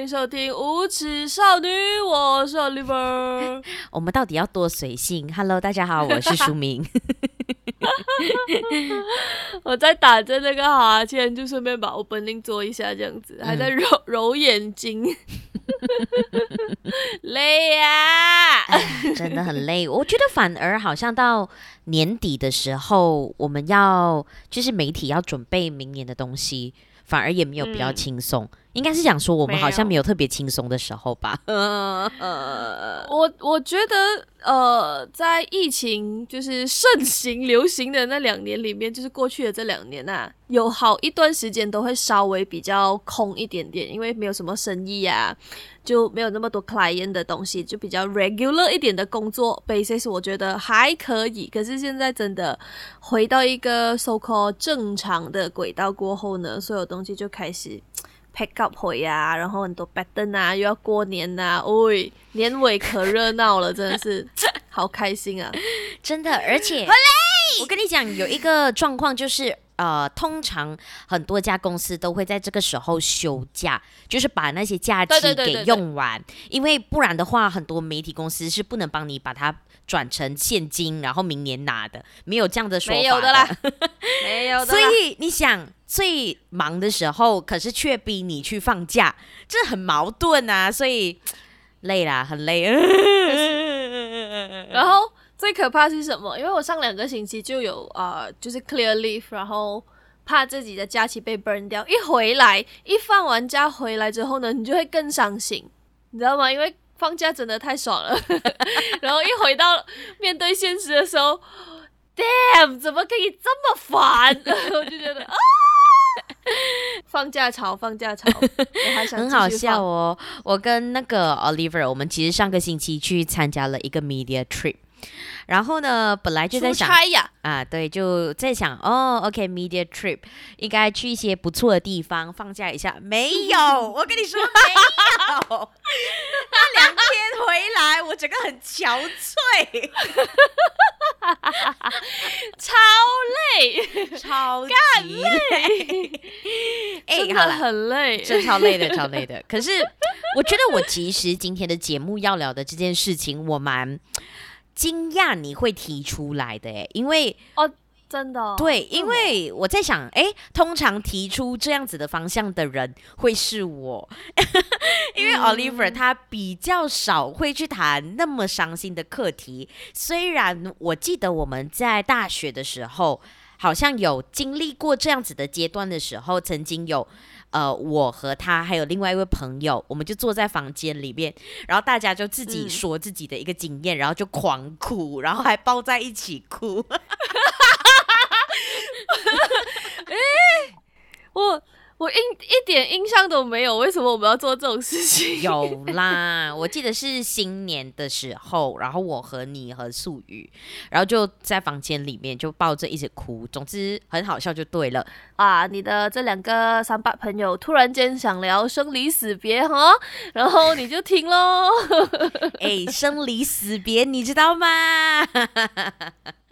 欢迎收听《无耻少女》，我是 Oliver。我们到底要多随性？Hello，大家好，我是舒明。我在打着那个哈欠，就顺便把 opening 做一下，这样子，还在揉、嗯、揉眼睛，累呀、啊，真的很累。我觉得反而好像到年底的时候，我们要就是媒体要准备明年的东西。反而也没有比较轻松，嗯、应该是想说我们好像没有特别轻松的时候吧。我我觉得，呃，在疫情就是盛行流行的那两年里面，就是过去的这两年啊，有好一段时间都会稍微比较空一点点，因为没有什么生意啊。就没有那么多 client 的东西，就比较 regular 一点的工作 basis，我觉得还可以。可是现在真的回到一个 so called 正常的轨道过后呢，所有东西就开始 pick up 回啊，然后很多 pattern 啊，又要过年呐、啊，喂，年尾可热闹了，真的是 好开心啊！真的，而且 我跟你讲，有一个状况就是。呃，通常很多家公司都会在这个时候休假，就是把那些假期给用完，因为不然的话，很多媒体公司是不能帮你把它转成现金，然后明年拿的，没有这样的说法的。没有的啦，没有的。所以你想，最忙的时候，可是却逼你去放假，这很矛盾啊，所以累啦，很累。然后。最可怕是什么？因为我上两个星期就有啊、就是 clear leave，然后怕自己的假期被 burn 掉。一回来，一放完假回来之后呢，你就会更伤心，你知道吗？因为放假真的太爽了，然后一回到面对现实的时候，damn，怎么可以这么烦？我就觉得啊，放假潮，放假潮，我还想很好笑哦。我跟那个 Oliver，我们其实上个星期去参加了一个 media trip。然后呢，本来就在想啊，对，就在想哦，OK，media trip 应该去一些不错的地方放假一下。没有，我跟你说没有。那两天回来，我整个很憔悴，超累，超级累。哎，真的很累，真超累的，超累的。可是 我觉得，我其实今天的节目要聊的这件事情，我蛮。惊讶你会提出来的诶，因为哦，真的、哦、对，因为我在想，诶，通常提出这样子的方向的人会是我，因为 Oliver 他比较少会去谈那么伤心的课题。虽然我记得我们在大学的时候，好像有经历过这样子的阶段的时候，曾经有。呃，我和他还有另外一位朋友，我们就坐在房间里面，然后大家就自己说自己的一个经验，嗯、然后就狂哭，然后还抱在一起哭。我。我印一点印象都没有，为什么我们要做这种事情？有啦，我记得是新年的时候，然后我和你和素雨，然后就在房间里面就抱着一直哭，总之很好笑就对了啊！你的这两个三八朋友突然间想聊生离死别哈，然后你就听喽。哎，生离死别，你知道吗？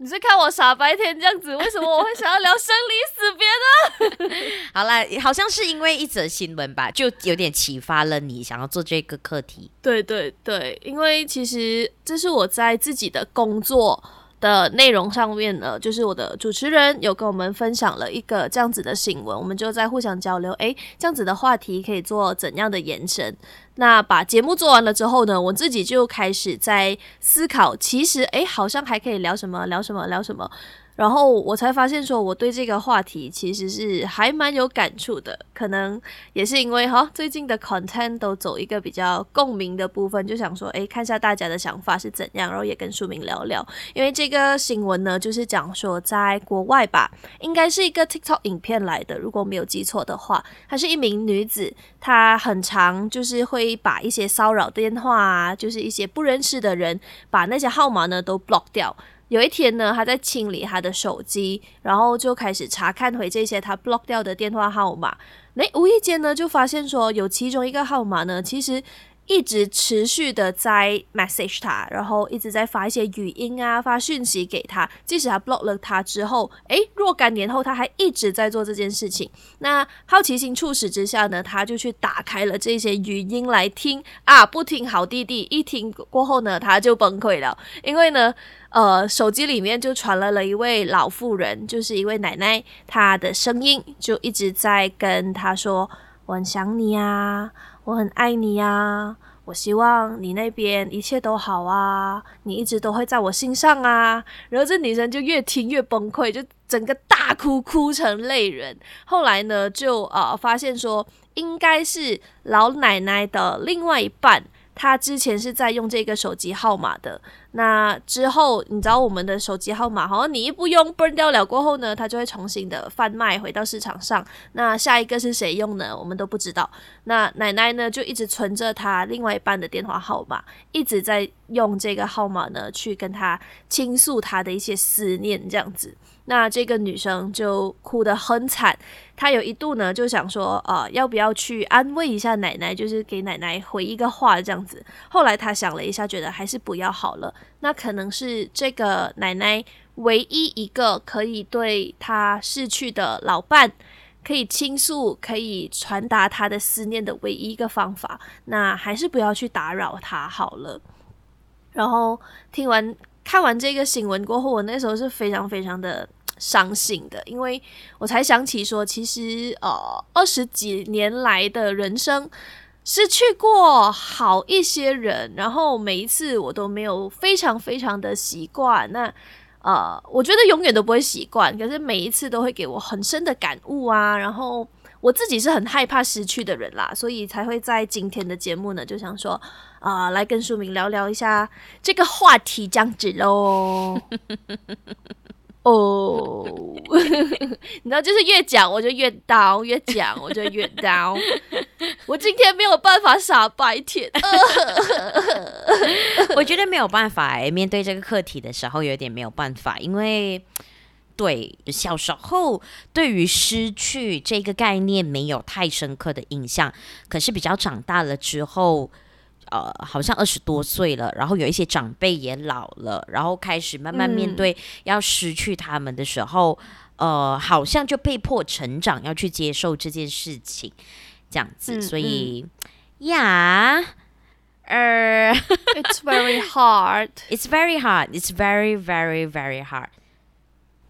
你是看我傻白甜这样子，为什么我会想要聊生离死别呢？好啦，好像是因为一则新闻吧，就有点启发了你想要做这个课题。对对对，因为其实这是我在自己的工作的内容上面呢，就是我的主持人有跟我们分享了一个这样子的新闻，我们就在互相交流，诶，这样子的话题可以做怎样的延伸？那把节目做完了之后呢，我自己就开始在思考，其实哎，好像还可以聊什么，聊什么，聊什么。然后我才发现，说我对这个话题其实是还蛮有感触的，可能也是因为哈最近的 content 都走一个比较共鸣的部分，就想说，诶，看一下大家的想法是怎样，然后也跟书明聊聊。因为这个新闻呢，就是讲说在国外吧，应该是一个 TikTok 影片来的，如果没有记错的话，她是一名女子，她很常就是会把一些骚扰电话啊，就是一些不认识的人，把那些号码呢都 block 掉。有一天呢，他在清理他的手机，然后就开始查看回这些他 block 掉的电话号码。那无意间呢，就发现说有其中一个号码呢，其实一直持续的在 message 他，然后一直在发一些语音啊，发讯息给他。即使他 block 了他之后，诶，若干年后他还一直在做这件事情。那好奇心促使之下呢，他就去打开了这些语音来听啊，不听好弟弟，一听过后呢，他就崩溃了，因为呢，呃，手机里面就传来了一位老妇人，就是一位奶奶，她的声音就一直在跟她说：“我很想你啊，我很爱你啊，我希望你那边一切都好啊，你一直都会在我心上啊。”然后这女生就越听越崩溃，就整个大哭，哭成泪人。后来呢，就呃发现说，应该是老奶奶的另外一半。他之前是在用这个手机号码的，那之后你知道我们的手机号码，好像你一不用 burn 掉了过后呢，它就会重新的贩卖回到市场上。那下一个是谁用呢？我们都不知道。那奶奶呢，就一直存着他另外一半的电话号码，一直在用这个号码呢去跟他倾诉他的一些思念，这样子。那这个女生就哭得很惨，她有一度呢就想说，呃，要不要去安慰一下奶奶，就是给奶奶回一个话这样子。后来她想了一下，觉得还是不要好了。那可能是这个奶奶唯一一个可以对她逝去的老伴可以倾诉、可以传达她的思念的唯一一个方法。那还是不要去打扰她好了。然后听完看完这个新闻过后，我那时候是非常非常的。伤心的，因为我才想起说，其实呃，二十几年来的人生失去过好一些人，然后每一次我都没有非常非常的习惯。那呃，我觉得永远都不会习惯，可是每一次都会给我很深的感悟啊。然后我自己是很害怕失去的人啦，所以才会在今天的节目呢，就想说啊、来跟书明聊聊一下这个话题，这样子喽。哦，你知道，就是越讲我就越 down，越讲我就越 down。我今天没有办法傻白甜，我觉得没有办法哎，面对这个课题的时候有点没有办法，因为对小时候对于失去这个概念没有太深刻的印象，可是比较长大了之后。呃，好像二十多岁了，然后有一些长辈也老了，然后开始慢慢面对要失去他们的时候，嗯、呃，好像就被迫成长，要去接受这件事情，这样子，嗯、所以呀，呃，It's very hard. It's very hard. It's very, very, very hard.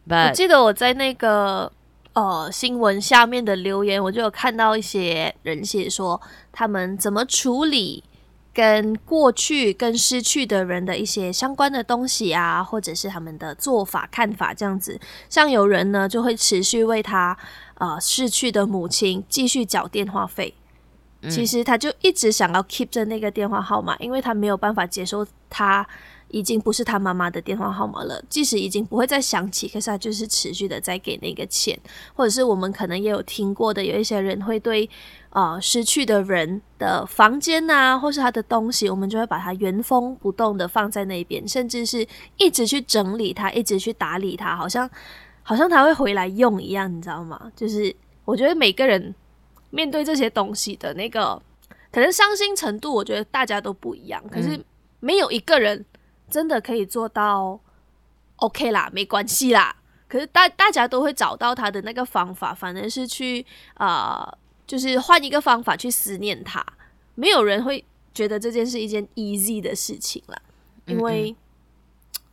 But 我记得我在那个呃新闻下面的留言，我就有看到一些人写说他们怎么处理。跟过去、跟失去的人的一些相关的东西啊，或者是他们的做法、看法这样子。像有人呢，就会持续为他呃逝去的母亲继续缴电话费。嗯。其实他就一直想要 keep 着那个电话号码，因为他没有办法接受他。已经不是他妈妈的电话号码了，即使已经不会再响起，可是他就是持续的在给那个钱，或者是我们可能也有听过的，有一些人会对呃失去的人的房间呐、啊，或是他的东西，我们就会把它原封不动的放在那边，甚至是一直去整理它，一直去打理它，好像好像他会回来用一样，你知道吗？就是我觉得每个人面对这些东西的那个可能伤心程度，我觉得大家都不一样，可是没有一个人。真的可以做到，OK 啦，没关系啦。可是大大家都会找到他的那个方法，反正是去啊、呃，就是换一个方法去思念他。没有人会觉得这件是一件 easy 的事情啦，因为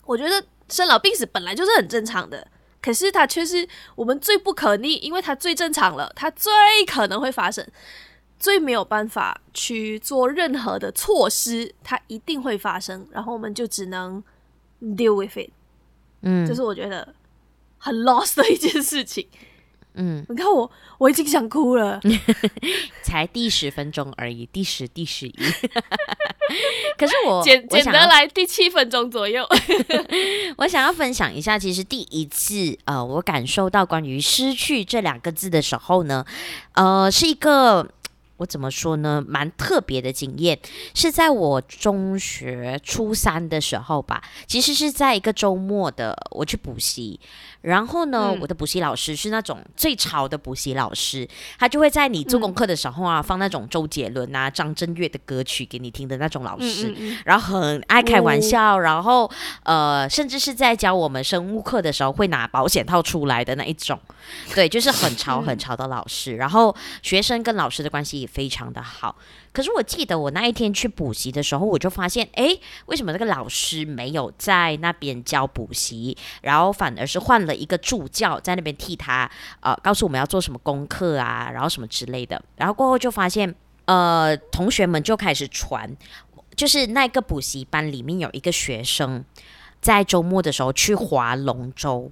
我觉得生老病死本来就是很正常的，可是它却是我们最不可逆，因为它最正常了，它最可能会发生。最没有办法去做任何的措施，它一定会发生，然后我们就只能 deal with it。嗯，这是我觉得很 lost 的一件事情。嗯，你看我，我已经想哭了，才第十分钟而已，第十、第十一。可是我 简简单来第七分钟左右，我想要分享一下，其实第一次呃，我感受到关于失去这两个字的时候呢，呃，是一个。我怎么说呢？蛮特别的经验，是在我中学初三的时候吧。其实是在一个周末的，我去补习。然后呢，嗯、我的补习老师是那种最潮的补习老师，他就会在你做功课的时候啊，嗯、放那种周杰伦啊、张震岳的歌曲给你听的那种老师。然后很爱开玩笑，哦、然后呃，甚至是在教我们生物课的时候会拿保险套出来的那一种。对，就是很潮很潮的老师。然后学生跟老师的关系也非常的好。可是我记得我那一天去补习的时候，我就发现，哎，为什么那个老师没有在那边教补习，然后反而是换了一个助教在那边替他，呃，告诉我们要做什么功课啊，然后什么之类的。然后过后就发现，呃，同学们就开始传，就是那个补习班里面有一个学生，在周末的时候去划龙舟，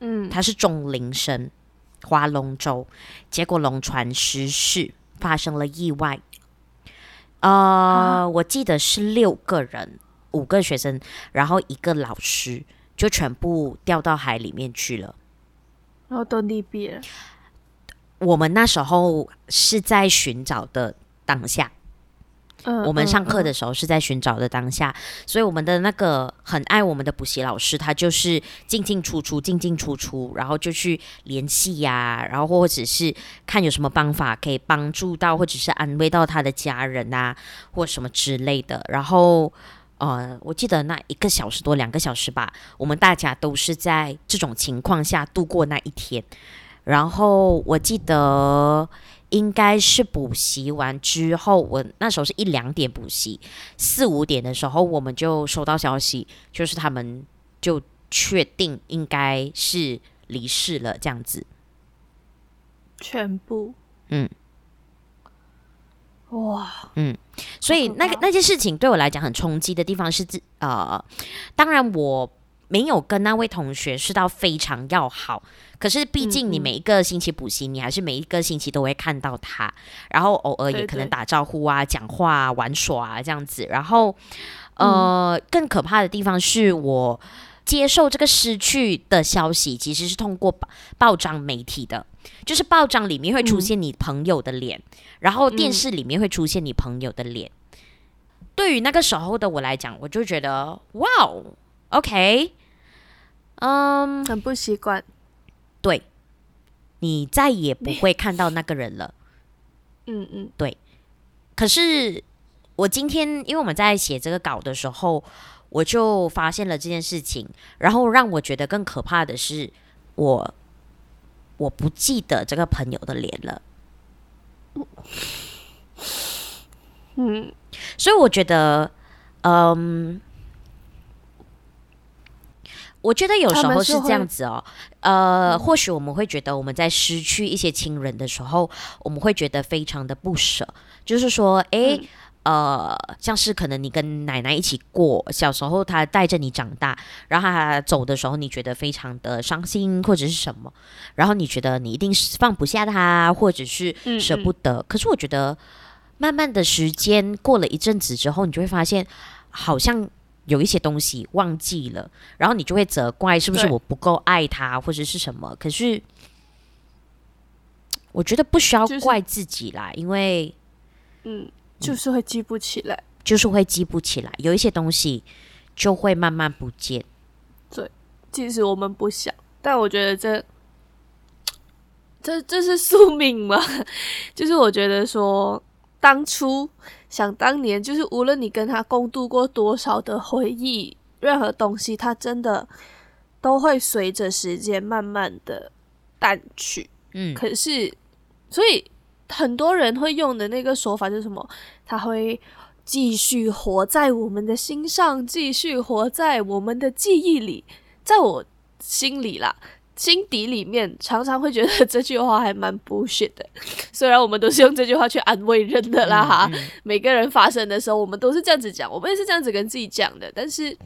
嗯，他是中龄生，划龙舟，结果龙船失事，发生了意外。呃，啊、我记得是六个人，五个学生，然后一个老师，就全部掉到海里面去了。然后都溺毙了。我们那时候是在寻找的当下。嗯，我们上课的时候是在寻找的当下，嗯嗯、所以我们的那个很爱我们的补习老师，他就是进进出出，进进出出，然后就去联系呀，然后或者是看有什么方法可以帮助到，或者是安慰到他的家人啊，或什么之类的。然后，呃，我记得那一个小时多两个小时吧，我们大家都是在这种情况下度过那一天。然后我记得。应该是补习完之后，我那时候是一两点补习，四五点的时候我们就收到消息，就是他们就确定应该是离世了，这样子。全部，嗯，哇，嗯，所以那个那件事情对我来讲很冲击的地方是，呃，当然我。没有跟那位同学是到非常要好，可是毕竟你每一个星期补习，你还是每一个星期都会看到他，然后偶尔也可能打招呼啊、对对讲话啊、玩耍啊这样子。然后，呃，嗯、更可怕的地方是我接受这个失去的消息，其实是通过报报章媒体的，就是报章里面会出现你朋友的脸，嗯、然后电视里面会出现你朋友的脸。嗯、对于那个时候的我来讲，我就觉得哇哦，OK。嗯，很不习惯。对，你再也不会看到那个人了。嗯嗯，对。可是我今天，因为我们在写这个稿的时候，我就发现了这件事情，然后让我觉得更可怕的是，我我不记得这个朋友的脸了。嗯，所以我觉得，嗯。我觉得有时候是这样子哦，呃，或许我们会觉得我们在失去一些亲人的时候，我们会觉得非常的不舍。就是说，哎，呃，像是可能你跟奶奶一起过小时候，她带着你长大，然后她走的时候，你觉得非常的伤心或者是什么，然后你觉得你一定是放不下她，或者是舍不得。嗯嗯。可是我觉得，慢慢的时间过了一阵子之后，你就会发现，好像。有一些东西忘记了，然后你就会责怪是不是我不够爱他，或者是什么？可是我觉得不需要怪自己啦，就是、因为嗯，就是会记不起来，就是会记不起来，有一些东西就会慢慢不见。对，其实我们不想，但我觉得这这这是宿命嘛，就是我觉得说当初。想当年，就是无论你跟他共度过多少的回忆，任何东西，它真的都会随着时间慢慢的淡去。嗯，可是，所以很多人会用的那个说法就是什么？他会继续活在我们的心上，继续活在我们的记忆里，在我心里啦。心底里面常常会觉得这句话还蛮 bullshit 的，虽然我们都是用这句话去安慰人的啦哈。嗯嗯、每个人发生的时候，我们都是这样子讲，我们也是这样子跟自己讲的。但是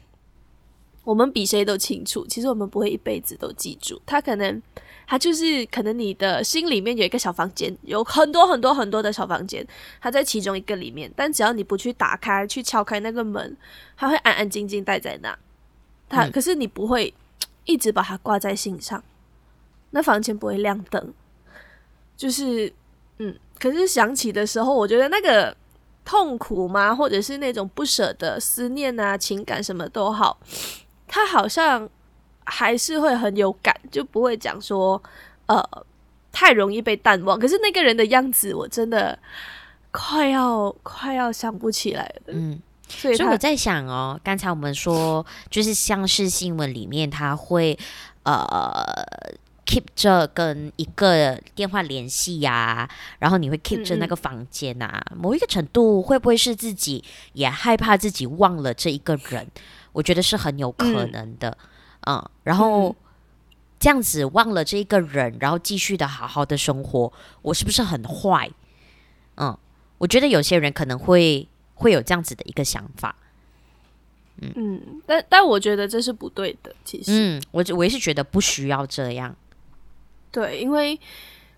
我们比谁都清楚，其实我们不会一辈子都记住。他可能，他就是可能你的心里面有一个小房间，有很多很多很多的小房间，他在其中一个里面。但只要你不去打开、去敲开那个门，他会安安静静待在那。他、嗯、可是你不会。一直把它挂在心上，那房间不会亮灯，就是，嗯，可是想起的时候，我觉得那个痛苦嘛，或者是那种不舍得、思念啊、情感什么都好，他好像还是会很有感，就不会讲说呃太容易被淡忘。可是那个人的样子，我真的快要快要想不起来了。嗯，所以，所以我在想哦，刚才我们说，就是像是新闻里面他会呃。keep 着跟一个电话联系呀，然后你会 keep 着那个房间啊，嗯、某一个程度会不会是自己也害怕自己忘了这一个人？我觉得是很有可能的，嗯，嗯，然后这样子忘了这一个人，然后继续的好好的生活，我是不是很坏？嗯，我觉得有些人可能会会有这样子的一个想法，嗯，嗯，但但我觉得这是不对的，其实，嗯，我我也是觉得不需要这样。对，因为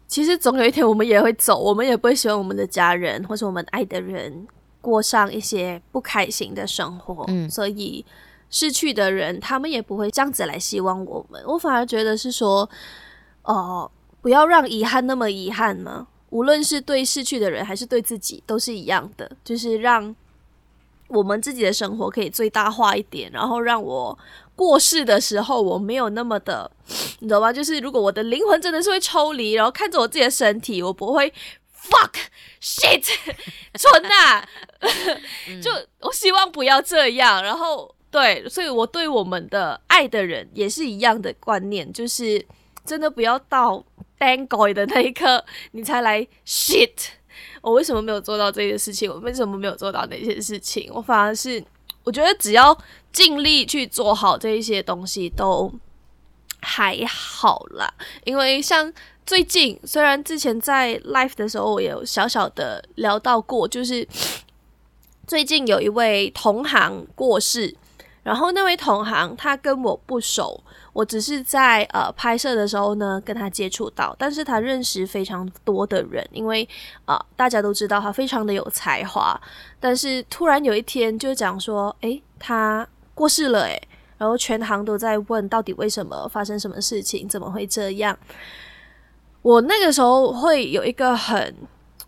其实总有一天我们也会走，我们也不会希望我们的家人或是我们爱的人过上一些不开心的生活。嗯，所以失去的人，他们也不会这样子来希望我们。我反而觉得是说，哦、呃，不要让遗憾那么遗憾嘛。无论是对逝去的人，还是对自己，都是一样的，就是让我们自己的生活可以最大化一点，然后让我。过世的时候，我没有那么的，你知道吗？就是如果我的灵魂真的是会抽离，然后看着我自己的身体，我不会 fuck shit 蠢啊！就我希望不要这样。然后对，所以我对我们的爱的人也是一样的观念，就是真的不要到 thank God 的那一刻，你才来 shit。我为什么没有做到这件事情？我为什么没有做到那些事情？我反而是。我觉得只要尽力去做好这一些东西都还好啦，因为像最近，虽然之前在 live 的时候我有小小的聊到过，就是最近有一位同行过世。然后那位同行他跟我不熟，我只是在呃拍摄的时候呢跟他接触到，但是他认识非常多的人，因为啊、大家都知道他非常的有才华，但是突然有一天就讲说，诶，他过世了诶，然后全行都在问到底为什么发生什么事情，怎么会这样？我那个时候会有一个很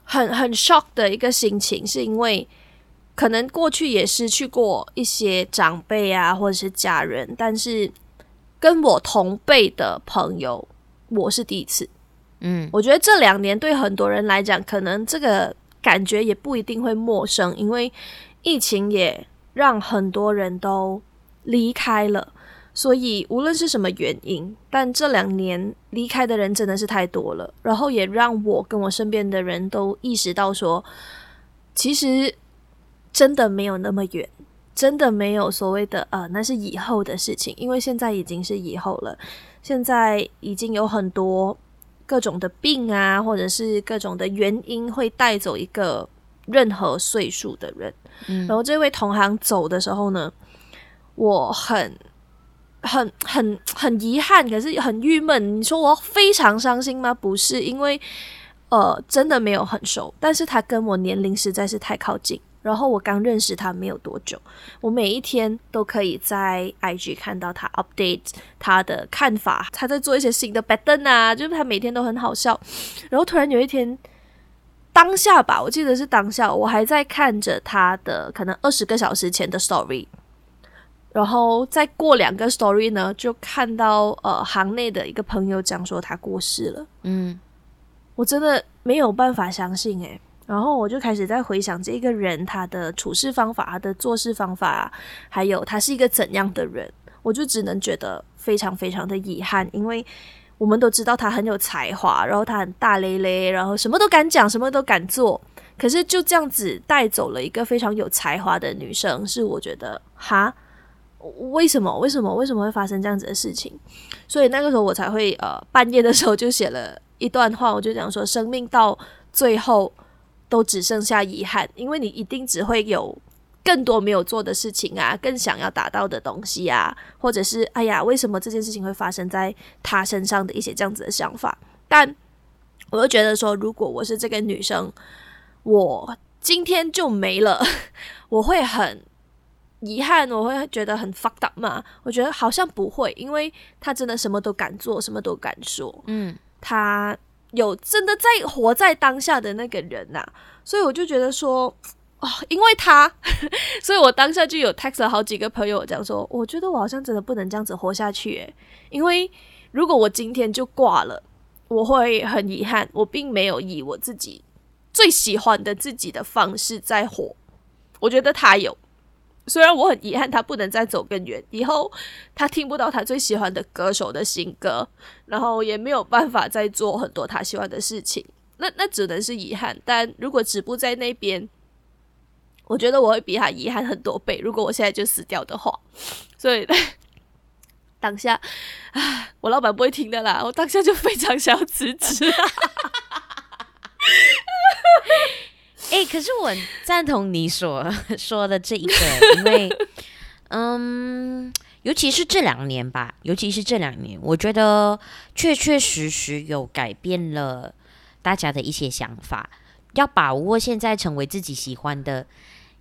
很很 shock 的一个心情，是因为。可能过去也失去过一些长辈啊，或者是家人，但是跟我同辈的朋友，我是第一次。嗯，我觉得这两年对很多人来讲，可能这个感觉也不一定会陌生，因为疫情也让很多人都离开了。所以无论是什么原因，但这两年离开的人真的是太多了，然后也让我跟我身边的人都意识到说，其实。真的没有那么远，真的没有所谓的呃，那是以后的事情，因为现在已经是以后了。现在已经有很多各种的病啊，或者是各种的原因会带走一个任何岁数的人。嗯。然后这位同行走的时候呢，我很、很、很、很遗憾，可是很郁闷。你说我非常伤心吗？不是，因为呃，真的没有很熟，但是他跟我年龄实在是太靠近。然后我刚认识他没有多久，我每一天都可以在 IG 看到他 update 他的看法，他在做一些新的 pattern 啊，就是他每天都很好笑。然后突然有一天，当下吧，我记得是当下，我还在看着他的可能二十个小时前的 story，然后再过两个 story 呢，就看到呃行内的一个朋友讲说他过世了。嗯，我真的没有办法相信诶、欸。然后我就开始在回想这个人他的处事方法、他的做事方法，还有他是一个怎样的人，我就只能觉得非常非常的遗憾，因为我们都知道他很有才华，然后他很大咧咧，然后什么都敢讲，什么都敢做，可是就这样子带走了一个非常有才华的女生，是我觉得哈，为什么？为什么？为什么会发生这样子的事情？所以那个时候我才会呃半夜的时候就写了一段话，我就讲说，生命到最后。都只剩下遗憾，因为你一定只会有更多没有做的事情啊，更想要达到的东西啊，或者是哎呀，为什么这件事情会发生在他身上的一些这样子的想法。但我又觉得说，如果我是这个女生，我今天就没了，我会很遗憾，我会觉得很 fucked up 嘛。我觉得好像不会，因为他真的什么都敢做，什么都敢说。嗯，他。有真的在活在当下的那个人呐、所以我就觉得说，哦，因为他，所以我当下就有 text 了好几个朋友讲说，我觉得我好像真的不能这样子活下去，诶，因为如果我今天就挂了，我会很遗憾，我并没有以我自己最喜欢的自己的方式在活，我觉得他有。虽然我很遗憾他不能再走更远，以后他听不到他最喜欢的歌手的新歌，然后也没有办法再做很多他喜欢的事情，那 那只能是遗憾。但如果止步在那边，我觉得我会比他遗憾很多倍。如果我现在就死掉的话，所以当下啊，我老板不会听的啦，我当下就非常想要辞职。哎、欸，可是我赞同你所 说的这一个，因为，嗯，尤其是这两年吧，尤其是这两年，我觉得确确实实有改变了大家的一些想法，要把握现在成为自己喜欢的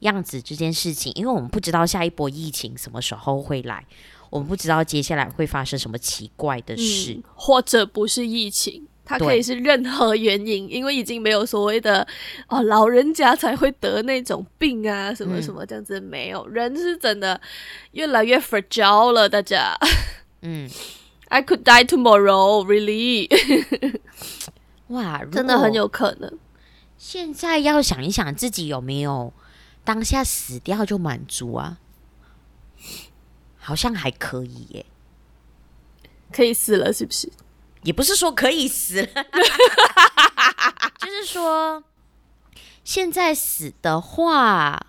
样子这件事情，因为我们不知道下一波疫情什么时候会来，我们不知道接下来会发生什么奇怪的事，嗯、或者不是疫情。它可以是任何原因，因为已经没有所谓的哦，老人家才会得那种病啊，什么什么这样子，嗯、没有人是真的越来越 fragile 了，大家。嗯，I could die tomorrow, really？哇，真的很有可能。现在要想一想自己有没有当下死掉就满足啊？好像还可以耶，可以死了是不是？也不是说可以死了，就是说现在死的话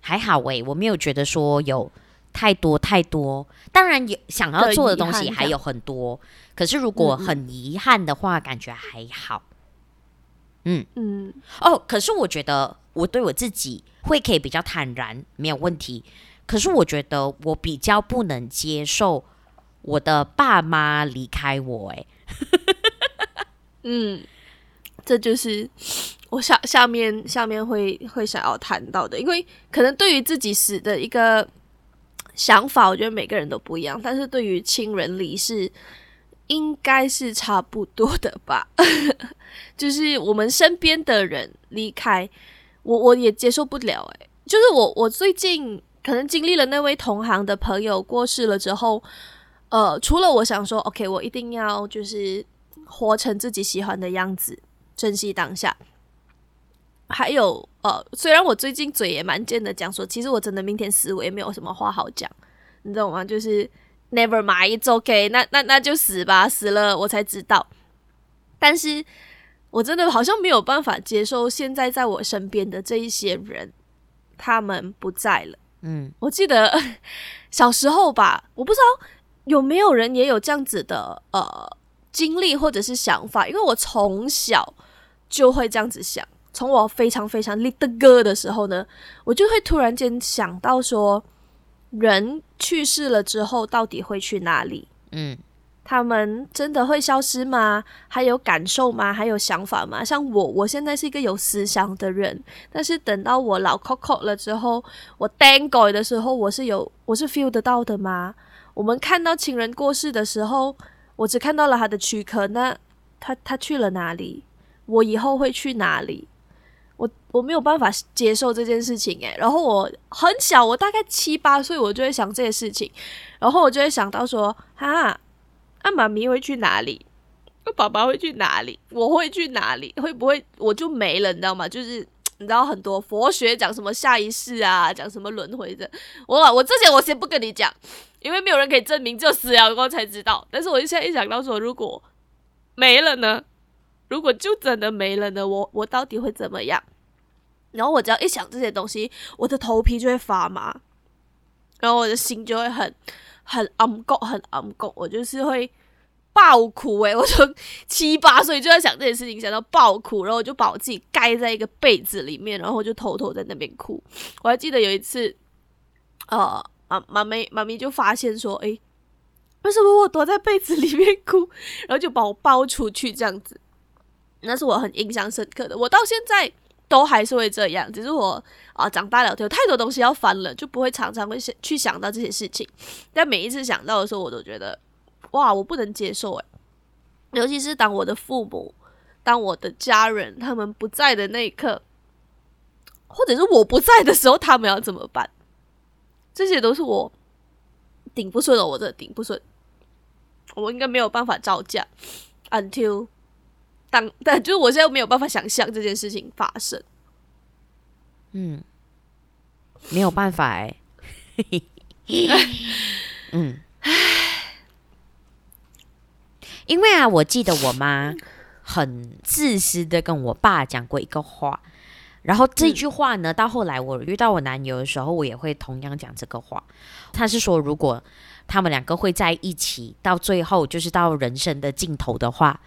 还好喂，我没有觉得说有太多太多。当然有想要做的东西还有很多，可是如果很遗憾的话，嗯、感觉还好。嗯嗯哦，可是我觉得我对我自己会可以比较坦然，没有问题。可是我觉得我比较不能接受。我的爸妈离开我，哎，嗯，这就是我下下面下面会会想要谈到的，因为可能对于自己死的一个想法，我觉得每个人都不一样，但是对于亲人离世，应该是差不多的吧，就是我们身边的人离开，我我也接受不了，哎，就是我我最近可能经历了那位同行的朋友过世了之后。呃，除了我想说，OK，我一定要就是活成自己喜欢的样子，珍惜当下。还有，呃，虽然我最近嘴也蛮贱的，讲说，其实我真的明天死，我也没有什么话好讲，你知道吗？就是 Never mind，it's OK，那那那就死吧，死了我才知道。但是我真的好像没有办法接受现在在我身边的这一些人，他们不在了。嗯，我记得 小时候吧，我不知道。有没有人也有这样子的呃经历或者是想法？因为我从小就会这样子想，从我非常非常 little girl 的时候呢，我就会突然间想到说，人去世了之后到底会去哪里？嗯，他们真的会消失吗？还有感受吗？还有想法吗？像我，我现在是一个有思想的人，但是等到我老 coco 了之后，我 dango 的时候，我是有我是 feel 得到的吗？我们看到亲人过世的时候，我只看到了他的躯壳，那他他去了哪里？我以后会去哪里？我我没有办法接受这件事情诶，然后我很小，我大概七八岁，我就会想这些事情，然后我就会想到说，哈，啊妈咪会去哪里？爸爸会去哪里？我会去哪里？会不会我就没了？你知道吗？就是。你知道很多佛学讲什么下一世啊，讲什么轮回的。我我之前我先不跟你讲，因为没有人可以证明，就死了过后才知道。但是我现在一想到说，如果没了呢？如果就真的没了呢？我我到底会怎么样？然后我只要一想这些东西，我的头皮就会发麻，然后我的心就会很很暗谷，很暗谷，我就是会。爆哭诶、我从七八岁就在想这件事情，想到爆哭，然后我就把我自己盖在一个被子里面，然后就偷偷在那边哭。我还记得有一次，呃，妈妈咪妈咪就发现说，诶，为什么我躲在被子里面哭？然后就把我抱出去这样子。那是我很印象深刻的，我到现在都还是会这样，只是我啊、长大了，有太多东西要翻了，就不会常常会想去想到这些事情。但每一次想到的时候，我都觉得。哇，我不能接受诶，尤其是当我的父母、当我的家人他们不在的那一刻，或者是我不在的时候，他们要怎么办？这些都是我顶不顺的，我真的顶不顺。我应该没有办法招架，until 当但就是我现在没有办法想象这件事情发生。嗯，没有办法哎。嗯，因为啊，我记得我妈很自私的跟我爸讲过一个话，然后这句话呢，到后来我遇到我男友的时候，我也会同样讲这个话。他是说，如果他们两个会在一起，到最后就是到人生的尽头的话，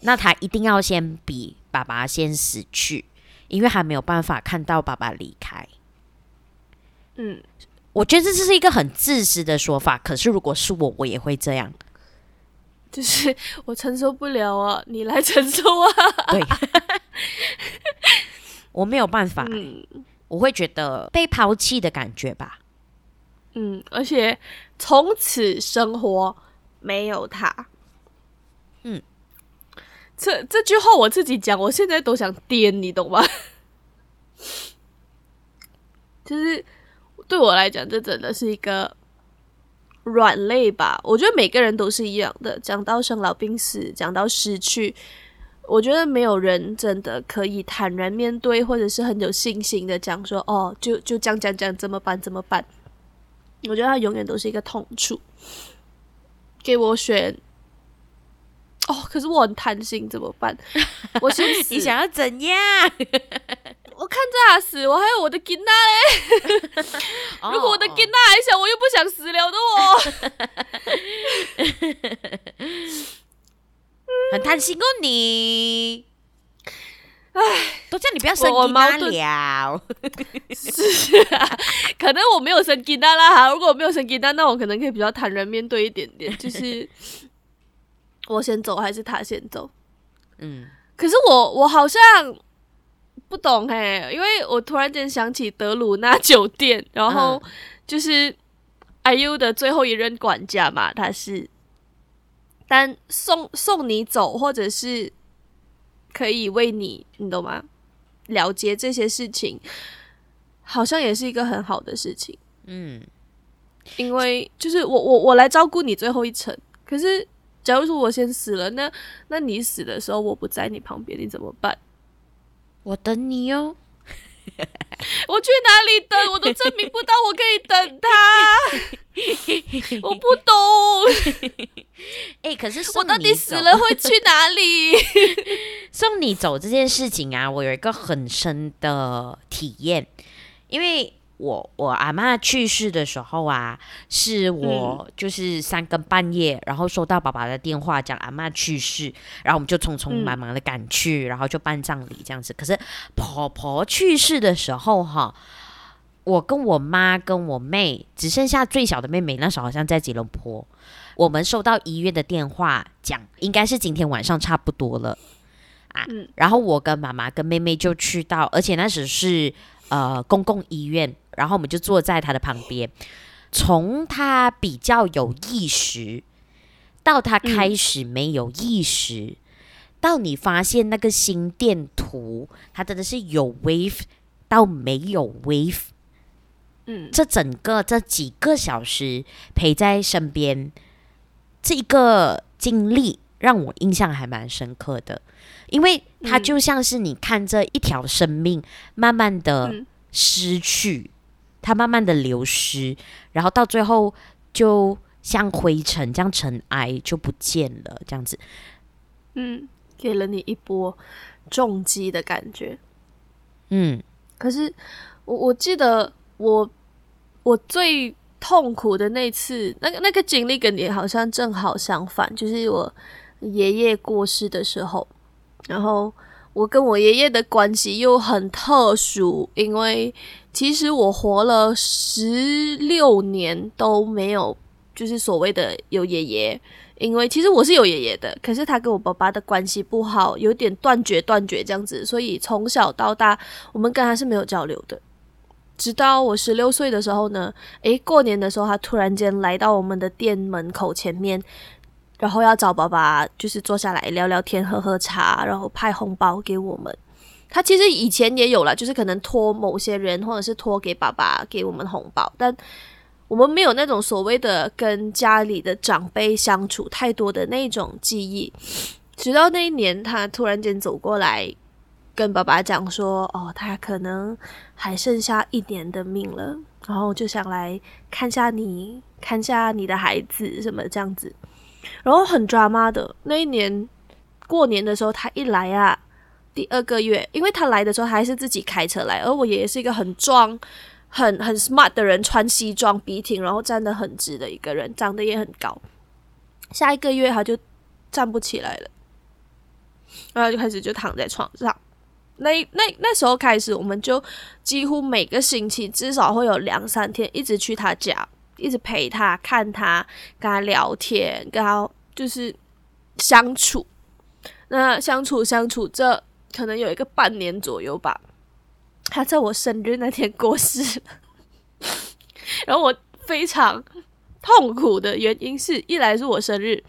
那他一定要先比爸爸先死去，因为还没有办法看到爸爸离开。嗯，我觉得这是一个很自私的说法，可是如果是我，我也会这样，就是 我承受不了啊，你来承受啊。对，我没有办法，嗯，我会觉得被抛弃的感觉吧。嗯，而且从此生活没有他。嗯，这这句话我自己讲，我现在都想颠，你懂吗？就是对我来讲，这真的是一个软肋吧。我觉得每个人都是一样的，讲到生老病死，讲到失去，我觉得没有人真的可以坦然面对，或者是很有信心的讲说：“哦，就就这样讲讲，怎么办？怎么办？”我觉得他永远都是一个痛处。给我选，哦，可是我很贪心，怎么办？我先死。你想要怎样？我看着他死，我还有我的囡仔嘞。如果我的囡仔还小，我又不想死了的我。很贪心哦，你。唉，都叫你不要生囡仔了。是啊，可能我没有生囡仔啦哈。如果我没有生囡仔，那我可能可以比较坦然面对一点点。就是我先走还是他先走？嗯，可是我我好像不懂嘿，因为我突然间想起德鲁纳酒店，然后就是 IU 的最后一任管家嘛，他是，但送送你走或者是。可以为你，你懂吗？了结这些事情，好像也是一个很好的事情。嗯，因为就是我我我来照顾你最后一程。可是，假如说我先死了，那那你死的时候我不在你旁边，你怎么办？我等你哟。我去哪里等？我都证明不到我可以等他。我不懂。哎、欸，可是我到底死了会去哪里？送你走这件事情啊，我有一个很深的体验，因为。我我阿妈去世的时候啊，是我就是三更半夜，嗯、然后收到爸爸的电话讲阿妈去世，然后我们就匆匆忙忙的赶去，嗯、然后就办葬礼这样子。可是婆婆去世的时候哈，我跟我妈跟我妹只剩下最小的妹妹，那时候好像在吉隆坡，我们收到医院的电话讲，应该是今天晚上差不多了啊。嗯、然后我跟妈妈跟妹妹就去到，而且那时是呃公共医院。然后我们就坐在他的旁边，从他比较有意识，到他开始没有意识，嗯、到你发现那个心电图，他真的是有 wave 到没有 wave，嗯，这整个这几个小时陪在身边，这一个经历让我印象还蛮深刻的，因为它就像是你看着一条生命慢慢的失去。嗯它慢慢的流失，然后到最后就像灰尘这样尘埃就不见了，这样子，嗯，给了你一波重击的感觉，嗯。可是我我记得我我最痛苦的那次，那个那个经历跟你好像正好相反，就是我爷爷过世的时候，然后。我跟我爷爷的关系又很特殊，因为其实我活了十六年都没有，就是所谓的有爷爷。因为其实我是有爷爷的，可是他跟我爸爸的关系不好，有点断绝断绝这样子，所以从小到大我们跟他是没有交流的。直到我十六岁的时候呢，诶，过年的时候他突然间来到我们的店门口前面。然后要找爸爸，就是坐下来聊聊天、喝喝茶，然后派红包给我们。他其实以前也有了，就是可能托某些人，或者是托给爸爸给我们红包，但我们没有那种所谓的跟家里的长辈相处太多的那种记忆。直到那一年，他突然间走过来，跟爸爸讲说：“哦，他可能还剩下一年的命了，然后就想来看下你，看下你的孩子什么这样子。”然后很抓马的那一年过年的时候，他一来啊，第二个月，因为他来的时候还是自己开车来，而我爷爷是一个很壮、很很 smart 的人，穿西装笔挺，然后站得很直的一个人，长得也很高。下一个月他就站不起来了，然后就开始就躺在床上。那那那时候开始，我们就几乎每个星期至少会有两三天一直去他家。一直陪他，看他，跟他聊天，跟他就是相处。那相处相处，这可能有一个半年左右吧。他在我生日那天过世了，然后我非常痛苦的原因是一来是我生日，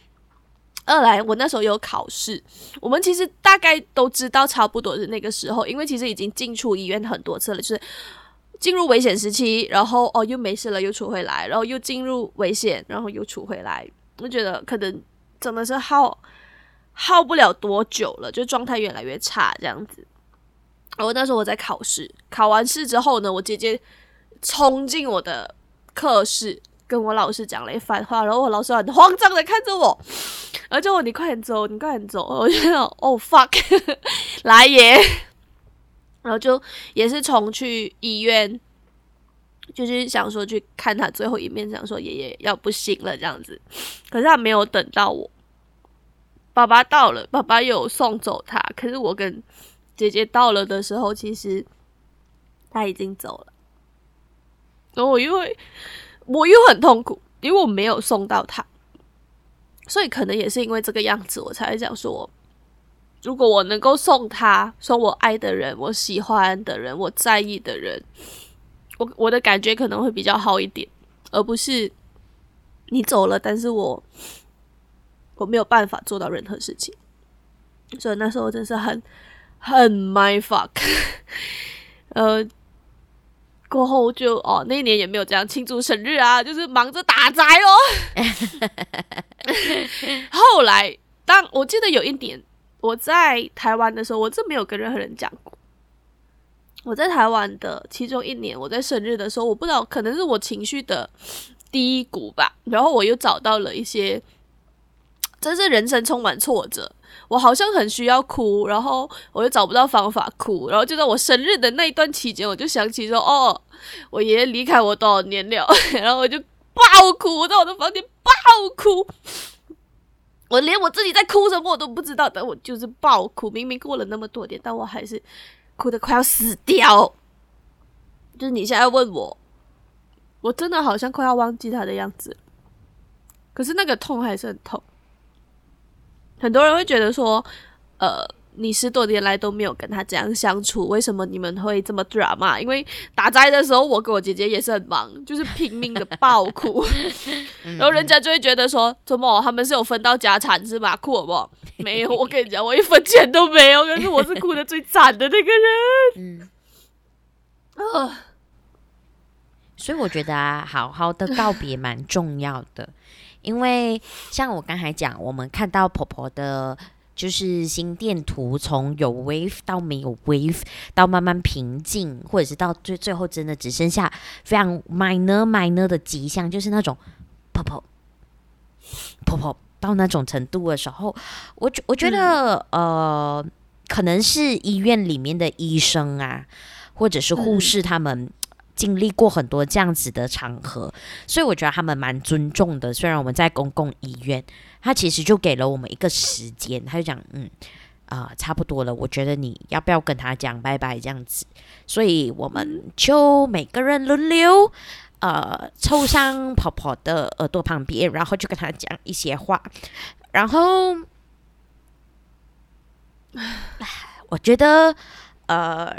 二来我那时候有考试。我们其实大概都知道差不多是那个时候，因为其实已经进出医院很多次了，就是。进入危险时期，然后哦又没事了，又出回来，然后又进入危险，然后又出回来。我觉得可能真的是耗耗不了多久了，就状态越来越差这样子。然后那时候我在考试，考完试之后呢，我姐姐冲进我的课室，跟我老师讲了一番话，然后我老师很慌张的看着我，然后就我你快点走，你快点走。我就想哦 fuck，来耶。然后就也是从去医院，就是想说去看他最后一面，想说爷爷要不行了这样子。可是他没有等到我，爸爸到了，爸爸有送走他。可是我跟姐姐到了的时候，其实他已经走了。然后我因为我又很痛苦，因为我没有送到他，所以可能也是因为这个样子，我才会讲说。如果我能够送他，送我爱的人，我喜欢的人，我在意的人，我我的感觉可能会比较好一点，而不是你走了，但是我我没有办法做到任何事情，所以那时候真是很很 my fuck，呃，过后就哦，那一年也没有这样庆祝生日啊，就是忙着打宅哦。后来，当我记得有一年。我在台湾的时候，我真没有跟任何人讲过。我在台湾的其中一年，我在生日的时候，我不知道可能是我情绪的低谷吧，然后我又找到了一些，真是人生充满挫折，我好像很需要哭，然后我又找不到方法哭，然后就在我生日的那一段期间，我就想起说，哦，我爷爷离开我多少年了，然后我就爆哭，我在我的房间爆哭。我连我自己在哭什么我都不知道，但我就是爆哭。明明过了那么多年，但我还是哭得快要死掉。就是你现在问我，我真的好像快要忘记他的样子，可是那个痛还是很痛。很多人会觉得说，呃。你十多年来都没有跟他这样相处，为什么你们会这么 drama？因为打斋的时候，我跟我姐姐也是很忙，就是拼命的爆哭，然后人家就会觉得说，怎么他们是有分到家产是吧？哭好不好？没有，我跟你讲，我一分钱都没有，可是我是哭的最惨的那个人。嗯，啊，所以我觉得啊，好好的告别蛮重要的，因为像我刚才讲，我们看到婆婆的。就是心电图从有 wave 到没有 wave，到慢慢平静，或者是到最最后真的只剩下非常 minor minor 的迹象，就是那种婆婆婆婆到那种程度的时候，我觉我觉得、嗯、呃，可能是医院里面的医生啊，或者是护士他们经历过很多这样子的场合，所以我觉得他们蛮尊重的。虽然我们在公共医院。他其实就给了我们一个时间，他就讲，嗯，啊、差不多了，我觉得你要不要跟他讲拜拜这样子，所以我们就每个人轮流，呃，凑上婆婆的耳朵旁边，然后就跟他讲一些话，然后，我觉得，呃，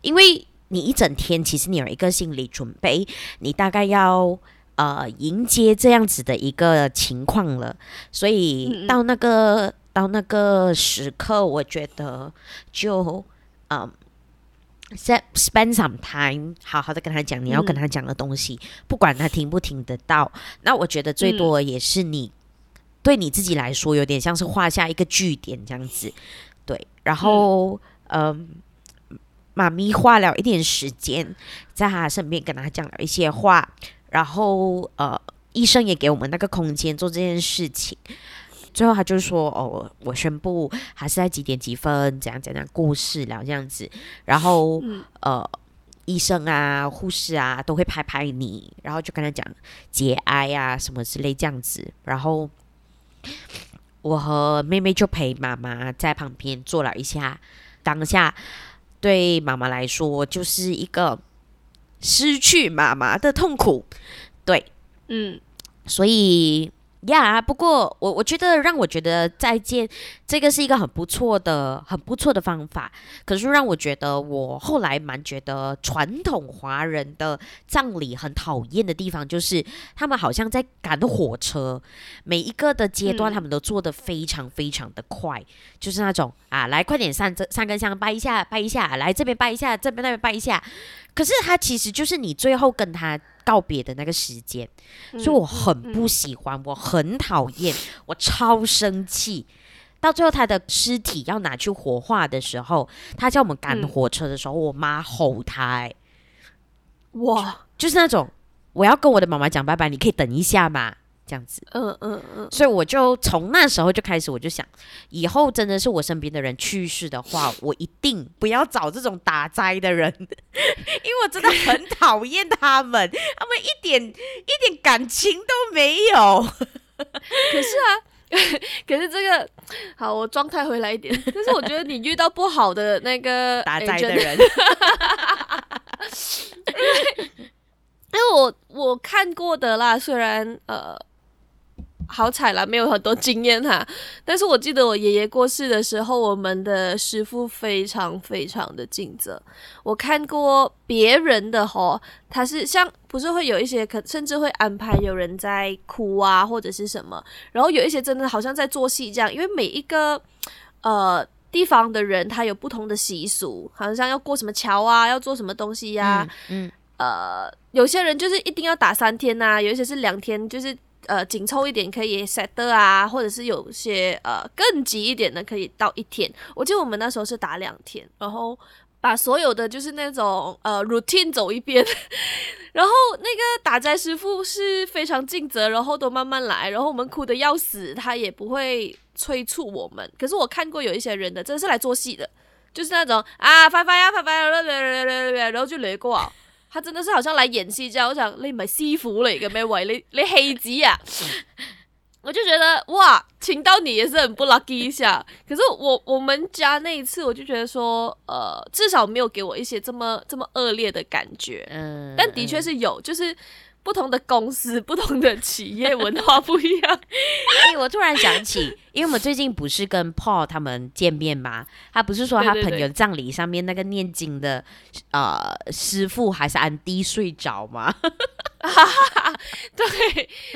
因为你一整天其实你有一个心理准备，你大概要。呃迎接这样子的一个情况了，所以到那个到那个时刻，我觉得就嗯。spend some time，好好的跟他讲你要跟他讲的东西，嗯、不管他听不听得到。那我觉得最多也是你、嗯、对你自己来说，有点像是画下一个句点这样子。对，然后嗯，妈、呃、咪花了一点时间在他身边跟他讲了一些话，然后呃，医生也给我们那个空间做这件事情。最后他就说：“哦，我宣布还是在几点几分，怎样怎样故事了这样子。然后、嗯、呃，医生啊、护士啊都会拍拍你，然后就跟他讲节哀啊什么之类这样子。然后我和妹妹就陪妈妈在旁边坐了一下。当下对妈妈来说就是一个失去妈妈的痛苦。对，嗯，所以。”呀，yeah, 不过我我觉得让我觉得再见这个是一个很不错的、很不错的方法。可是让我觉得我后来蛮觉得传统华人的葬礼很讨厌的地方，就是他们好像在赶火车，每一个的阶段他们都做得非常非常的快，嗯、就是那种啊，来快点上这上根香拜一下拜一下，来这边拜一下，这边那边拜一下。可是他其实就是你最后跟他。告别的那个时间，所以我很不喜欢，我很讨厌，我超生气。到最后他的尸体要拿去火化的时候，他叫我们赶火车的时候，嗯、我妈吼他、欸，哇，就，就是那种我要跟我的妈妈讲拜拜，你可以等一下嘛。这样子，嗯嗯嗯，所以我就从那时候就开始，我就想，以后真的是我身边的人去世的话，我一定不要找这种打斋的人，因为我真的很讨厌他们，他们一点一点感情都没有。可是啊，可是这个好，我状态回来一点。但是我觉得你遇到不好的那个打斋的人，因为因为我我看过的啦，虽然呃。好彩啦，没有很多经验哈。但是我记得我爷爷过世的时候，我们的师傅非常非常的尽责。我看过别人的吼，他是像不是会有一些可甚至会安排有人在哭啊，或者是什么。然后有一些真的好像在做戏这样，因为每一个呃地方的人他有不同的习俗，好像要过什么桥啊，要做什么东西呀、啊嗯。嗯，呃，有些人就是一定要打三天呐、啊，有一些是两天，就是。呃，紧凑一点可以 set 啊，或者是有些呃更急一点的可以到一天。我记得我们那时候是打两天，然后把所有的就是那种呃 routine 走一遍。然后那个打斋师傅是非常尽责，然后都慢慢来，然后我们哭得要死，他也不会催促我们。可是我看过有一些人的，真的是来做戏的，就是那种啊，拜拜呀，拜拜，然后就雷过。他真的是好像来演戏这样，我想你唔系师傅嚟嘅咩？喂，你 你戏子啊？我就觉得哇，请到你也是很不 lucky 一下。可是我我们家那一次，我就觉得说，呃，至少没有给我一些这么这么恶劣的感觉。嗯，但的确是有，就是。不同的公司、不同的企业文化不一样。哎，我突然想起，因为我们最近不是跟 Paul 他们见面吗？他不是说他朋友葬礼上面那个念经的呃师傅还是按低睡着吗？对，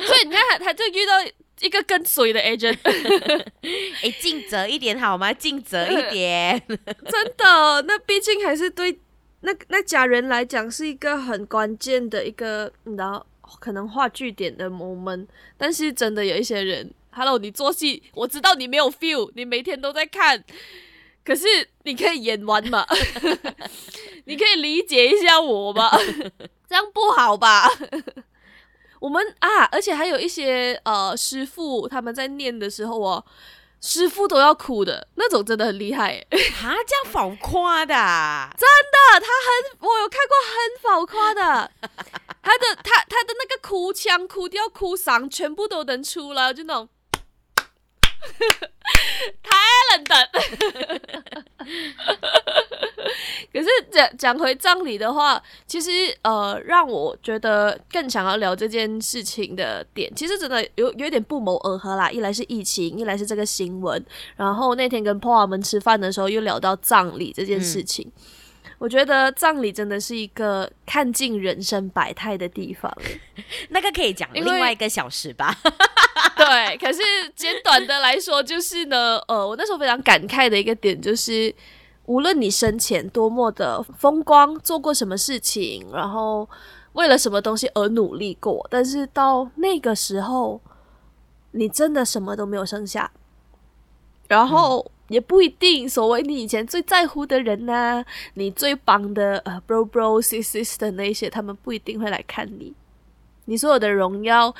所以你看他，他就遇到一个跟随的 agent。哎，尽责一点好吗？尽责一点，真的，那毕竟还是对。那那家人来讲是一个很关键的一个，你知道，可能画句点的 moment。但是真的有一些人，Hello，你做戏，我知道你没有 feel，你每天都在看，可是你可以演完嘛？你可以理解一下我吗？这样不好吧？我们啊，而且还有一些呃师傅，他们在念的时候哦。师傅都要哭的那种，真的很厉害哎！啊，这样浮夸的，真的，他很，我有看过很浮夸的，他的他他的那个哭腔、哭调、哭嗓，全部都能出来，就那种。太冷的，可是讲讲回葬礼的话，其实呃，让我觉得更想要聊这件事情的点，其实真的有有点不谋而合啦。一来是疫情，一来是这个新闻，然后那天跟 Paul 们吃饭的时候又聊到葬礼这件事情。我觉得葬礼真的是一个看尽人生百态的地方，那个可以讲另外一个小时吧。对，可是简短的来说，就是呢，呃，我那时候非常感慨的一个点就是，无论你生前多么的风光，做过什么事情，然后为了什么东西而努力过，但是到那个时候，你真的什么都没有剩下，然后。嗯也不一定，所谓你以前最在乎的人呐、啊，你最棒的呃，bro bro sis sis 的那些，他们不一定会来看你。你所有的荣耀，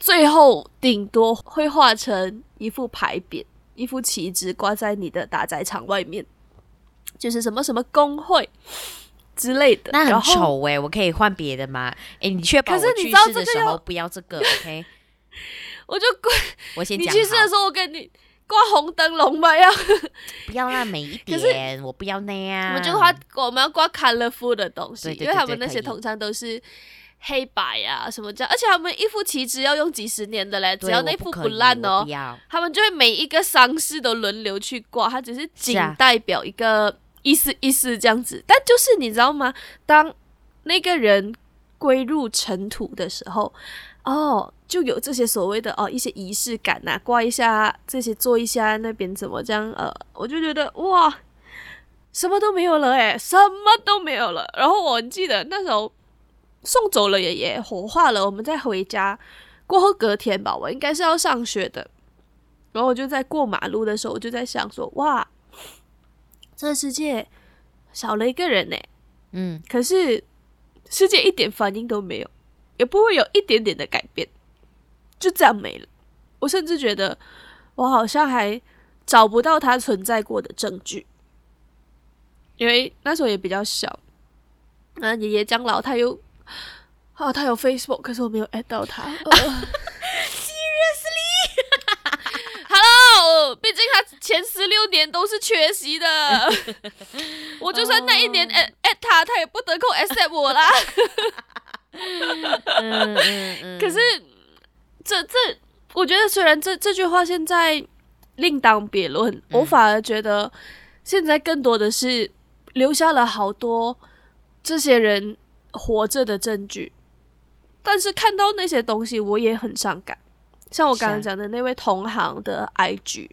最后顶多会化成一副牌匾，一副旗帜挂在你的打宅场外面，就是什么什么工会之类的。那很丑诶、欸，我可以换别的吗？诶、欸，你确保我去世的时候不要这个，OK？我就挂我先讲，你去世的时候我跟你。挂红灯笼吧要，不要那美一点，我不要那样。我们就画，我们要挂 colorful 的东西，因为他们那些通常都是黑白啊什么这样，而且他们一副旗帜要用几十年的嘞，只要那副不烂哦，他们就会每一个丧事都轮流去挂，它只是仅代表一个意思意思这样子。但就是你知道吗？当那个人归入尘土的时候。哦，就有这些所谓的哦一些仪式感呐、挂一下这些，做一下那边怎么这样？呃，我就觉得哇，什么都没有了诶，什么都没有了。然后我记得那时候送走了爷爷，火化了，我们再回家过后隔天吧，我应该是要上学的。然后我就在过马路的时候，我就在想说，哇，这个世界少了一个人呢。嗯，可是世界一点反应都没有。也不会有一点点的改变，就这样没了。我甚至觉得，我好像还找不到他存在过的证据，因为那时候也比较小。那爷爷将老，他有啊，他有 Facebook，可是我没有 add 到他。Seriously？Hello，毕竟他前十六年都是缺席的，我就算那一年 add add 他，他也不得空 accept 我啦。嗯嗯嗯，可是这这，我觉得虽然这这句话现在另当别论，嗯，我反而觉得现在更多的是留下了好多这些人活着的证据。但是看到那些东西，我也很伤感。像我刚刚讲的那位同行的 IG，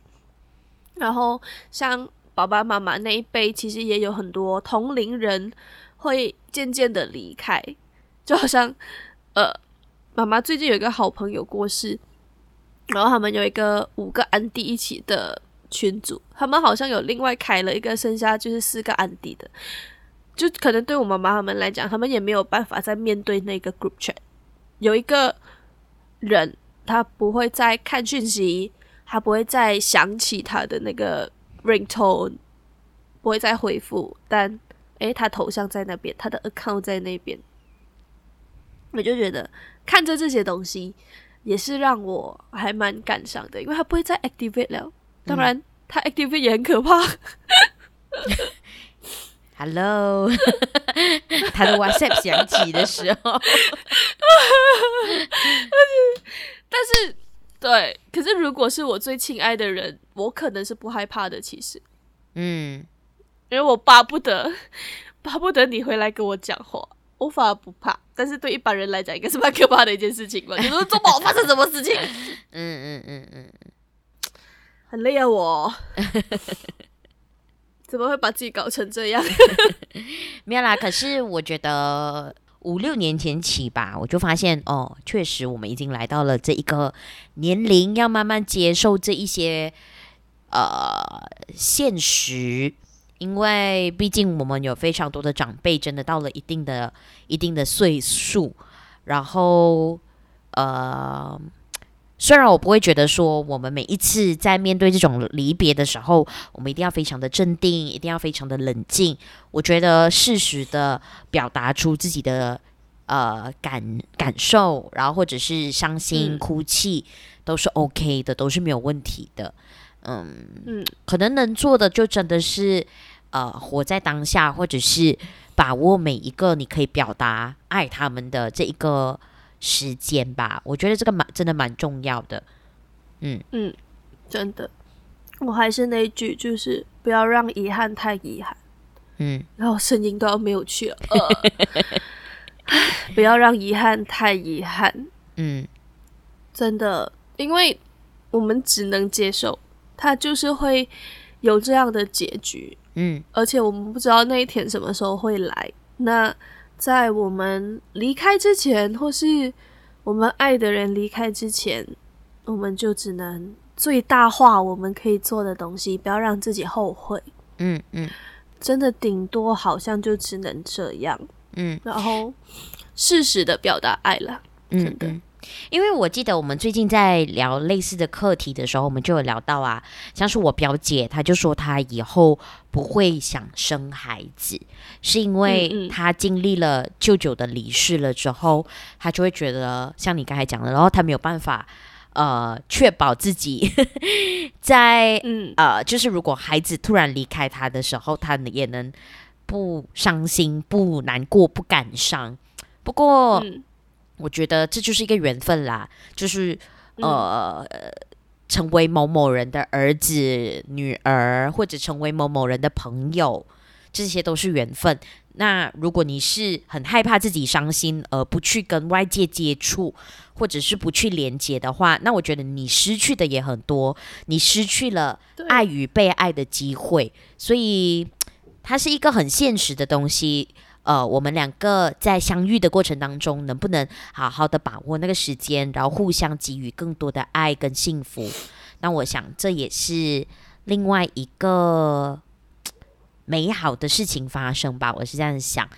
然后像爸爸妈妈那一辈，其实也有很多同龄人会渐渐的离开。就好像，呃，妈妈最近有一个好朋友过世，然后他们有一个五个安迪一起的群组，他们好像有另外开了一个，剩下就是四个安迪的，就可能对我妈妈他们来讲，他们也没有办法再面对那个 group chat。有一个人，他不会再看讯息，他不会再想起他的那个 ringtone，不会再回复，但诶，他头像在那边，他的 account 在那边。我就觉得看着这些东西也是让我还蛮感伤的，因为他不会再 activate 了。当然，他 activate 也很可怕。Hello，他的 WhatsApp 响起的时候，但是对，可是如果是我最亲爱的人，我可能是不害怕的。其实，嗯，因为我巴不得，巴不得你回来跟我讲话。我反而不怕，但是对一般人来讲，应该是蛮可怕的一件事情吧？你说周宝发生什么事情？嗯嗯嗯嗯，很累啊我，怎么会把自己搞成这样？没有啦，可是我觉得五六年前起吧，我就发现哦，确实我们已经来到了这一个年龄，要慢慢接受这一些呃现实。因为毕竟我们有非常多的长辈，真的到了一定的一定的岁数，然后呃，虽然我不会觉得说我们每一次在面对这种离别的时候，我们一定要非常的镇定，一定要非常的冷静。我觉得适时的表达出自己的呃感感受，然后或者是伤心、嗯、哭泣，都是 OK 的，都是没有问题的。嗯嗯，可能能做的就真的是。呃，活在当下，或者是把握每一个你可以表达爱他们的这一个时间吧。我觉得这个蛮真的蛮重要的。嗯嗯，真的，我还是那一句，就是不要让遗憾太遗憾。嗯，然后声音都要没有去了，呃，不要让遗憾太遗憾，嗯，真的，因为我们只能接受，它就是会有这样的结局，嗯，而且我们不知道那一天什么时候会来。那在我们离开之前，或是我们爱的人离开之前，我们就只能最大化我们可以做的东西，不要让自己后悔，嗯嗯。真的顶多好像就只能这样，嗯，然后适时的表达爱了，真的。嗯嗯，因为我记得我们最近在聊类似的课题的时候，我们就有聊到啊，像是我表姐，她就说她以后不会想生孩子，是因为她经历了舅舅的离世了之后，她就会觉得像你刚才讲的，然后她没有办法。呃，确保自己在嗯呃，就是如果孩子突然离开他的时候，他也能不伤心、不难过、不感伤。不过，嗯、我觉得这就是一个缘分啦，就是呃、嗯，成为某某人的儿子、女儿，或者成为某某人的朋友，这些都是缘分。那如果你是很害怕自己伤心而不去跟外界接触，或者是不去连接的话，那我觉得你失去的也很多，你失去了爱与被爱的机会，所以它是一个很现实的东西。呃，我们两个在相遇的过程当中，能不能好好的把握那个时间，然后互相给予更多的爱跟幸福？那我想这也是另外一个。美好的事情发生吧，我是这样想，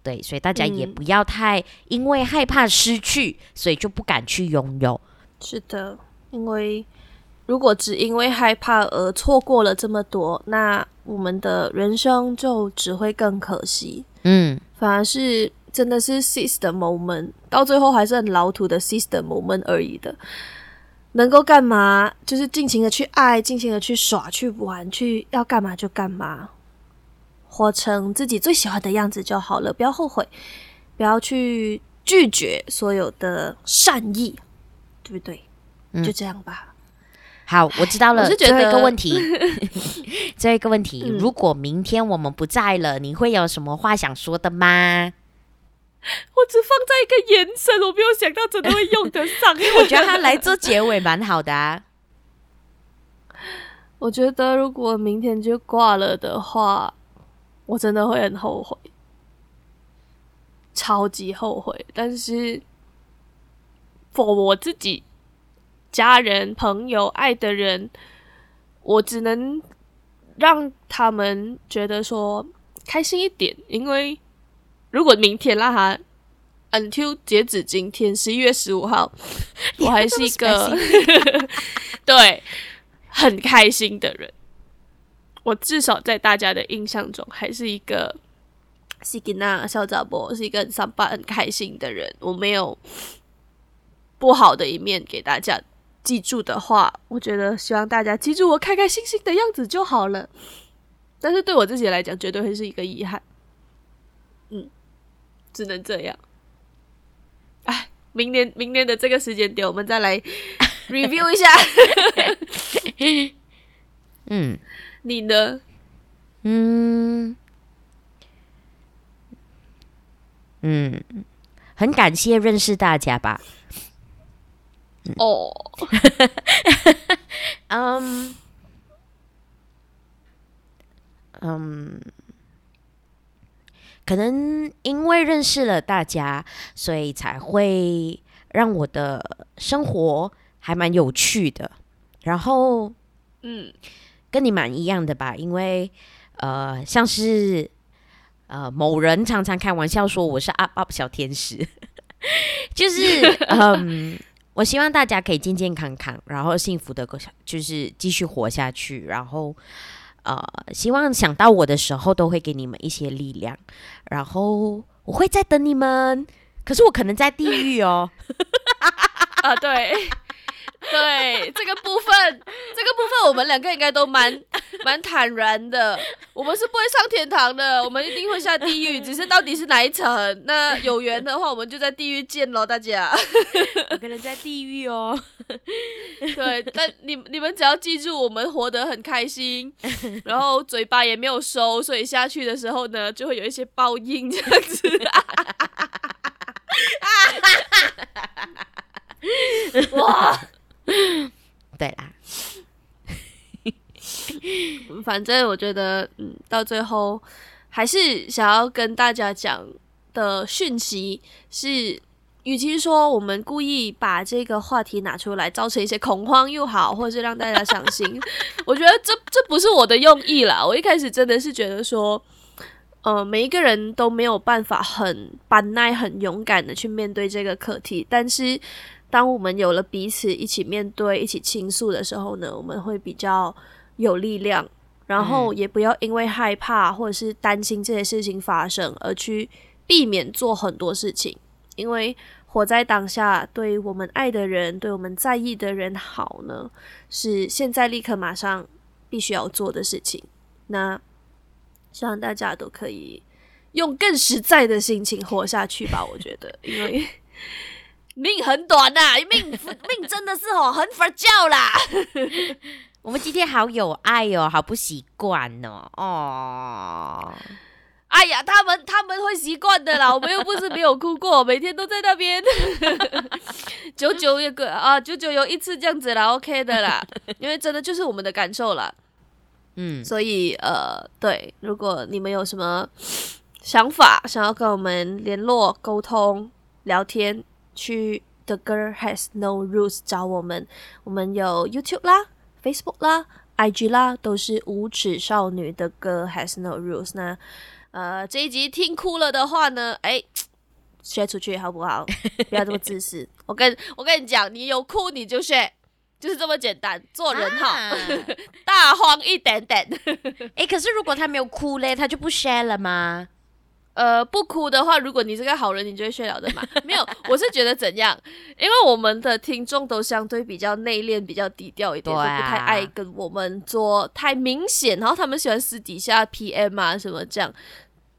对，所以大家也不要太因为害怕失去，嗯、所以就不敢去拥有。是的，因为如果只因为害怕而错过了这么多，那我们的人生就只会更可惜。嗯，反而是真的是 seize the moment，到最后还是很老土的 seize the moment 而已的。能够干嘛，就是尽情的去爱，尽情的去耍，去玩，去要干嘛就干嘛。活成自己最喜欢的样子就好了，不要后悔，不要去拒绝所有的善意，对不对？嗯、就这样吧。好，我知道了。我是觉得最后一个问题，最后一个问题、嗯，如果明天我们不在了，你会有什么话想说的吗？我只放在一个眼神，我没有想到真的会用得上，因为我觉得他来做结尾蛮好的啊。我觉得如果明天就挂了的话。我真的会很后悔，超级后悔。但是，for 我自己、家人、朋友、爱的人，我只能让他们觉得说开心一点。因为如果明天让他 until 截止今天十一月十五号，我还是一个 对很开心的人。我至少在大家的印象中，还是一个西吉娜小杂波，是一个很上班很开心的人。我没有不好的一面给大家记住的话，我觉得希望大家记住我开开心心的样子就好了。但是对我自己来讲，绝对会是一个遗憾。嗯，只能这样。哎，明年明年的这个时间点，我们再来 review 一下。嗯。你呢？嗯嗯，很感谢认识大家吧。哦，嗯嗯，可能因为认识了大家，所以才会让我的生活还蛮有趣的。然后，嗯。跟你蛮一样的吧，因为呃，像是呃，某人常常开玩笑说我是 up up 小天使，就是 嗯，我希望大家可以健健康康，然后幸福的，就是继续活下去，然后呃，希望想到我的时候都会给你们一些力量，然后我会在等你们，可是我可能在地狱哦，啊，对。对这个部分，这个部分我们两个应该都蛮 蛮坦然的。我们是不会上天堂的，我们一定会下地狱，只是到底是哪一层？那有缘的话，我们就在地狱见喽，大家。有个人在地狱哦。对，但你你们只要记住，我们活得很开心，然后嘴巴也没有收，所以下去的时候呢，就会有一些报应这样子。哇！对啦，反正我觉得，嗯，到最后还是想要跟大家讲的讯息是，与其说我们故意把这个话题拿出来，造成一些恐慌又好，或者是让大家伤心，我觉得这这不是我的用意啦。我一开始真的是觉得说，呃，每一个人都没有办法很板耐、很勇敢的去面对这个课题，但是。当我们有了彼此一起面对、一起倾诉的时候呢，我们会比较有力量，然后也不要因为害怕或者是担心这些事情发生而去避免做很多事情。因为活在当下，对我们爱的人、对我们在意的人好呢，是现在立刻马上必须要做的事情。那希望大家都可以用更实在的心情活下去吧。我觉得，因为。命很短呐、啊，命命真的是哦，很佛教啦。我们今天好有爱哦，好不习惯哦。哦，哎呀，他们他们会习惯的啦，我们又不是没有哭过，每天都在那边。九九有个啊，九九有一次这样子啦，OK 的啦，因为真的就是我们的感受啦。嗯，所以呃，对，如果你们有什么想法，想要跟我们联络、沟通、聊天。去 The Girl Has No Rules 找我们，我们有 YouTube 啦、Facebook 啦、IG 啦，都是无耻少女的 Girl Has No Rules。那呃，这一集听哭了的话呢，哎，share 出去好不好？不要这么自私。我跟我跟你讲，你有哭你就 share，就是这么简单。做人哈，啊、大方一点点。哎，可是如果他没有哭嘞，他就不 share 了吗？呃，不哭的话，如果你是个好人，你就会睡了的嘛。没有，我是觉得怎样？因为我们的听众都相对比较内敛、比较低调一点，啊、都不太爱跟我们做太明显。然后他们喜欢私底下 PM 啊什么这样，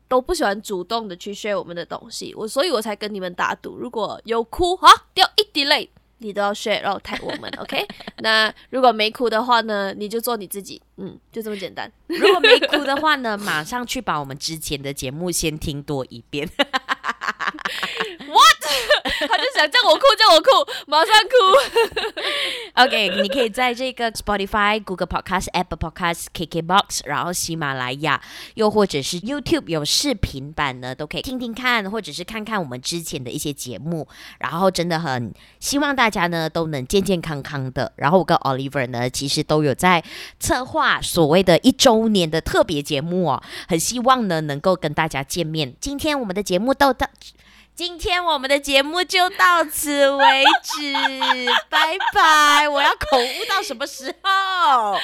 都不喜欢主动的去 share 我们的东西。我所以，我才跟你们打赌，如果有哭哈，掉一滴泪。你都要 share，然后抬我们，OK？那如果没哭的话呢，你就做你自己，嗯，就这么简单。如果没哭的话呢，马上去把我们之前的节目先听多一遍。What？他就想叫我哭，叫我哭，马上哭。OK，你可以在这个 Spotify、Google Podcast、Apple Podcast、KKBox，然后喜马拉雅，又或者是 YouTube 有视频版呢，都可以听听看，或者是看看我们之前的一些节目。然后真的很希望大家呢都能健健康康的。然后我跟 Oliver 呢，其实都有在策划所谓的一周年的特别节目哦，很希望呢能够跟大家见面。今天我们的节目到到。今天我们的节目就到此为止，拜拜！我要口误到什么时候？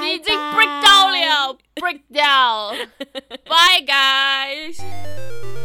你已经 break down 了，break down，bye guys。